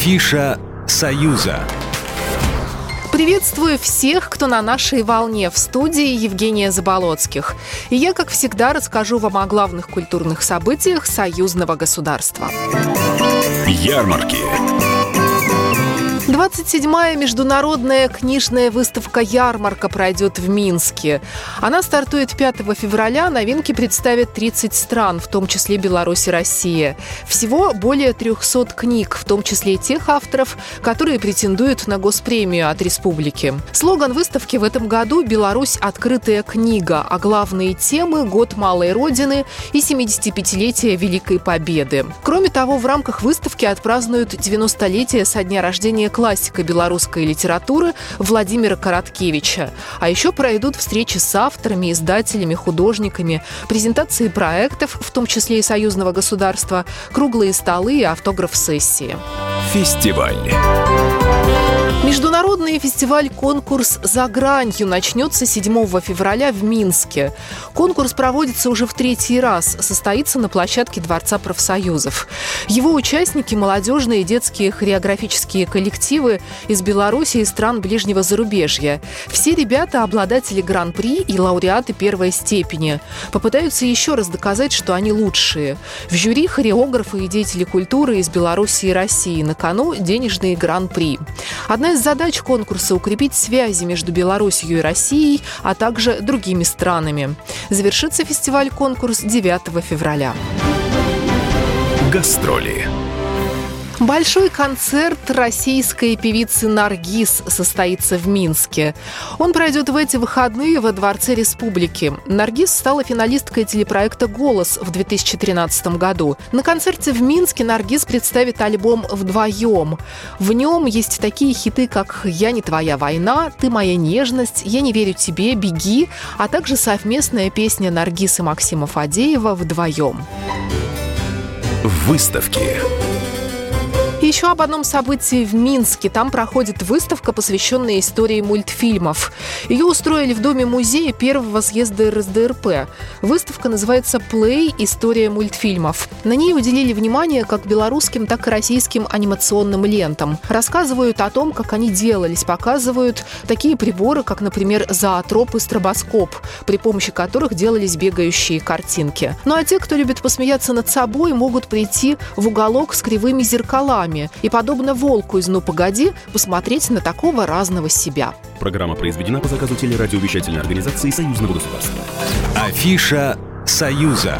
Афиша «Союза». Приветствую всех, кто на нашей волне в студии Евгения Заболоцких. И я, как всегда, расскажу вам о главных культурных событиях союзного государства. Ярмарки. 27-я международная книжная выставка «Ярмарка» пройдет в Минске. Она стартует 5 февраля. Новинки представят 30 стран, в том числе Беларусь и Россия. Всего более 300 книг, в том числе и тех авторов, которые претендуют на госпремию от республики. Слоган выставки в этом году «Беларусь. Открытая книга», а главные темы – «Год малой Родины» и 75-летие Великой Победы. Кроме того, в рамках выставки отпразднуют 90-летие со дня рождения классика белорусской литературы Владимира Короткевича. А еще пройдут встречи с авторами, издателями, художниками, презентации проектов, в том числе и союзного государства, круглые столы и автограф-сессии. Фестиваль. Международный фестиваль-конкурс «За гранью» начнется 7 февраля в Минске. Конкурс проводится уже в третий раз, состоится на площадке Дворца профсоюзов. Его участники – молодежные и детские хореографические коллективы из Беларуси и стран ближнего зарубежья. Все ребята – обладатели гран-при и лауреаты первой степени. Попытаются еще раз доказать, что они лучшие. В жюри хореографы и деятели культуры из Беларуси и России. На кону – денежные гран-при. Одна из задач конкурса – укрепить связи между Беларусью и Россией, а также другими странами. Завершится фестиваль-конкурс 9 февраля. Гастроли. Большой концерт российской певицы Наргиз состоится в Минске. Он пройдет в эти выходные во Дворце Республики. Наргиз стала финалисткой телепроекта «Голос» в 2013 году. На концерте в Минске Наргиз представит альбом «Вдвоем». В нем есть такие хиты, как «Я не твоя война», «Ты моя нежность», «Я не верю тебе», «Беги», а также совместная песня Наргиз и Максима Фадеева «Вдвоем». Выставки. Еще об одном событии в Минске. Там проходит выставка, посвященная истории мультфильмов. Ее устроили в Доме-музея первого съезда РСДРП. Выставка называется «Плей. История мультфильмов». На ней уделили внимание как белорусским, так и российским анимационным лентам. Рассказывают о том, как они делались, показывают такие приборы, как, например, зоотроп и стробоскоп, при помощи которых делались бегающие картинки. Ну а те, кто любит посмеяться над собой, могут прийти в уголок с кривыми зеркалами, и, подобно волку из «Ну, погоди», посмотреть на такого разного себя. Программа произведена по заказу телерадиовещательной организации Союзного государства. Афиша «Союза».